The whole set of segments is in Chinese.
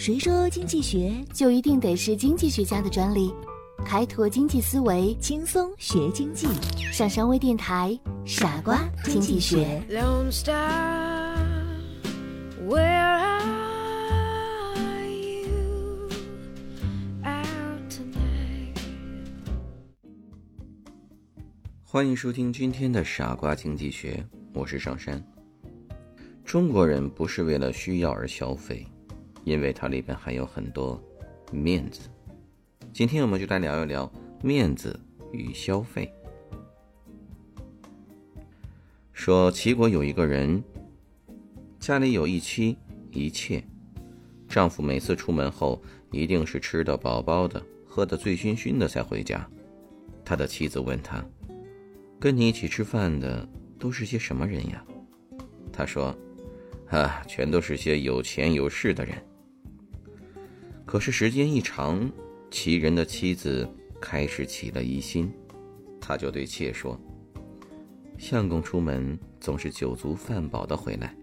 谁说经济学就一定得是经济学家的专利？开拓经济思维，轻松学经济？上山微电台，傻瓜经济学。欢迎收听今天的傻瓜经济学，我是上山。中国人不是为了需要而消费。因为它里边还有很多面子，今天我们就来聊一聊面子与消费。说齐国有一个人，家里有一妻一妾，丈夫每次出门后一定是吃的饱饱的，喝的醉醺醺的才回家。他的妻子问他：“跟你一起吃饭的都是些什么人呀？”他说：“啊，全都是些有钱有势的人。”可是时间一长，齐人的妻子开始起了疑心，他就对妾说：“相公出门总是酒足饭饱的回来，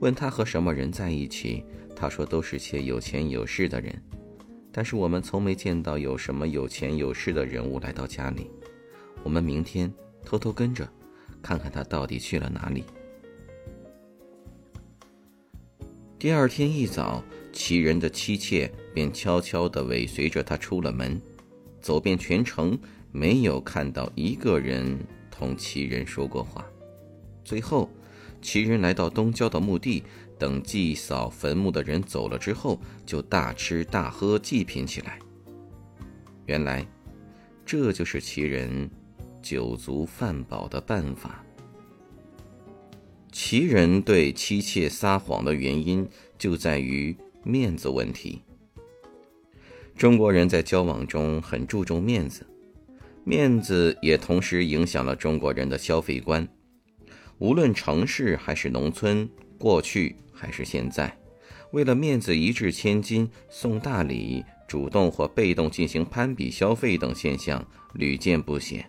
问他和什么人在一起，他说都是些有钱有势的人，但是我们从没见到有什么有钱有势的人物来到家里。我们明天偷偷跟着，看看他到底去了哪里。”第二天一早。齐人的妻妾便悄悄地尾随着他出了门，走遍全城，没有看到一个人同齐人说过话。最后，齐人来到东郊的墓地，等祭扫坟墓的人走了之后，就大吃大喝祭品起来。原来，这就是齐人酒足饭饱的办法。齐人对妻妾撒谎的原因就在于。面子问题。中国人在交往中很注重面子，面子也同时影响了中国人的消费观。无论城市还是农村，过去还是现在，为了面子一掷千金、送大礼、主动或被动进行攀比消费等现象屡见不鲜。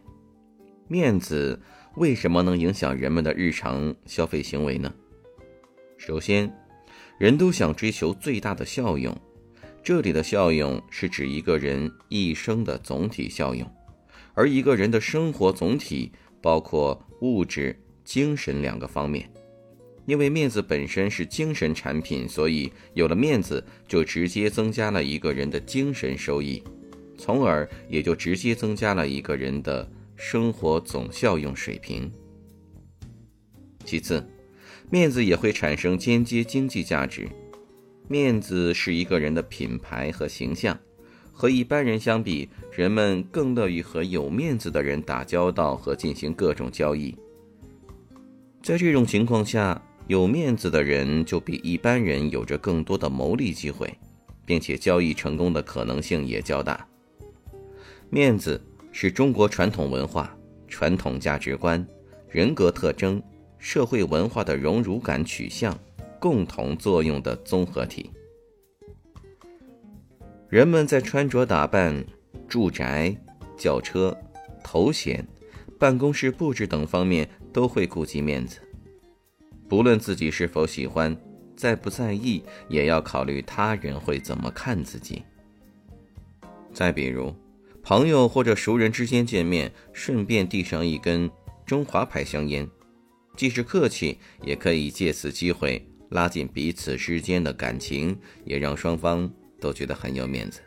面子为什么能影响人们的日常消费行为呢？首先，人都想追求最大的效用，这里的效用是指一个人一生的总体效用，而一个人的生活总体包括物质、精神两个方面。因为面子本身是精神产品，所以有了面子就直接增加了一个人的精神收益，从而也就直接增加了一个人的生活总效用水平。其次。面子也会产生间接经济价值。面子是一个人的品牌和形象。和一般人相比，人们更乐于和有面子的人打交道和进行各种交易。在这种情况下，有面子的人就比一般人有着更多的牟利机会，并且交易成功的可能性也较大。面子是中国传统文化、传统价值观、人格特征。社会文化的荣辱感取向共同作用的综合体。人们在穿着打扮、住宅、轿车、头衔、办公室布置等方面都会顾及面子，不论自己是否喜欢，在不在意，也要考虑他人会怎么看自己。再比如，朋友或者熟人之间见面，顺便递上一根中华牌香烟。既是客气，也可以借此机会拉近彼此之间的感情，也让双方都觉得很有面子。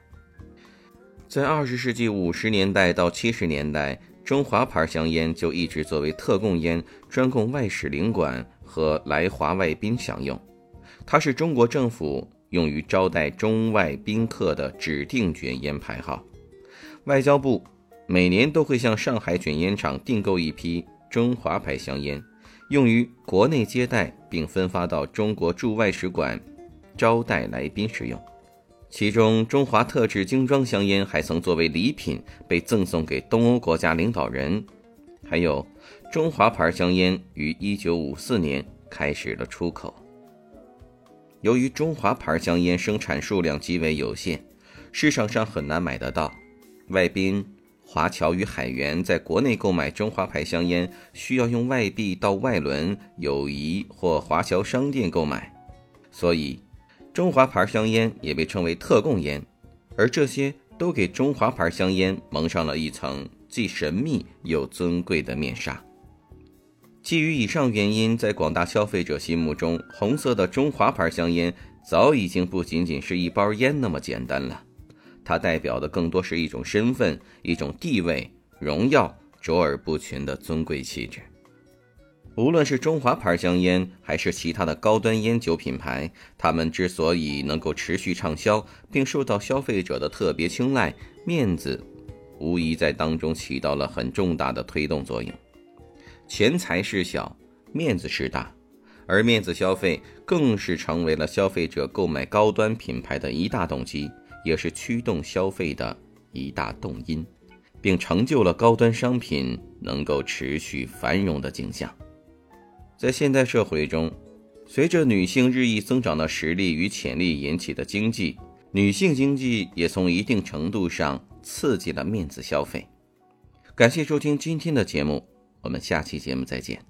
在二十世纪五十年代到七十年代，中华牌香烟就一直作为特供烟，专供外使领馆和来华外宾享用。它是中国政府用于招待中外宾客的指定卷烟牌号。外交部每年都会向上海卷烟厂订购一批中华牌香烟。用于国内接待，并分发到中国驻外使馆招待来宾使用。其中，中华特制精装香烟还曾作为礼品被赠送给东欧国家领导人。还有，中华牌香烟于1954年开始了出口。由于中华牌香烟生产数量极为有限，市场上很难买得到，外宾。华侨与海员在国内购买中华牌香烟，需要用外币到外轮、友谊或华侨商店购买，所以中华牌香烟也被称为特供烟，而这些都给中华牌香烟蒙上了一层既神秘又尊贵的面纱。基于以上原因，在广大消费者心目中，红色的中华牌香烟早已经不仅仅是一包烟那么简单了，它代表的更多是一种身份、一种地位、荣耀、卓尔不群的尊贵气质。无论是中华牌香烟，还是其他的高端烟酒品牌，他们之所以能够持续畅销，并受到消费者的特别青睐，面子无疑在当中起到了很重大的推动作用。钱财事小，面子事大，而面子消费更是成为了消费者购买高端品牌的一大动机，也是驱动消费的一大动因，并成就了高端商品能够持续繁荣的景象。在现代社会中，随着女性日益增长的实力与潜力引起的经济，女性经济也从一定程度上刺激了面子消费。感谢收听今天的节目。我们下期节目再见。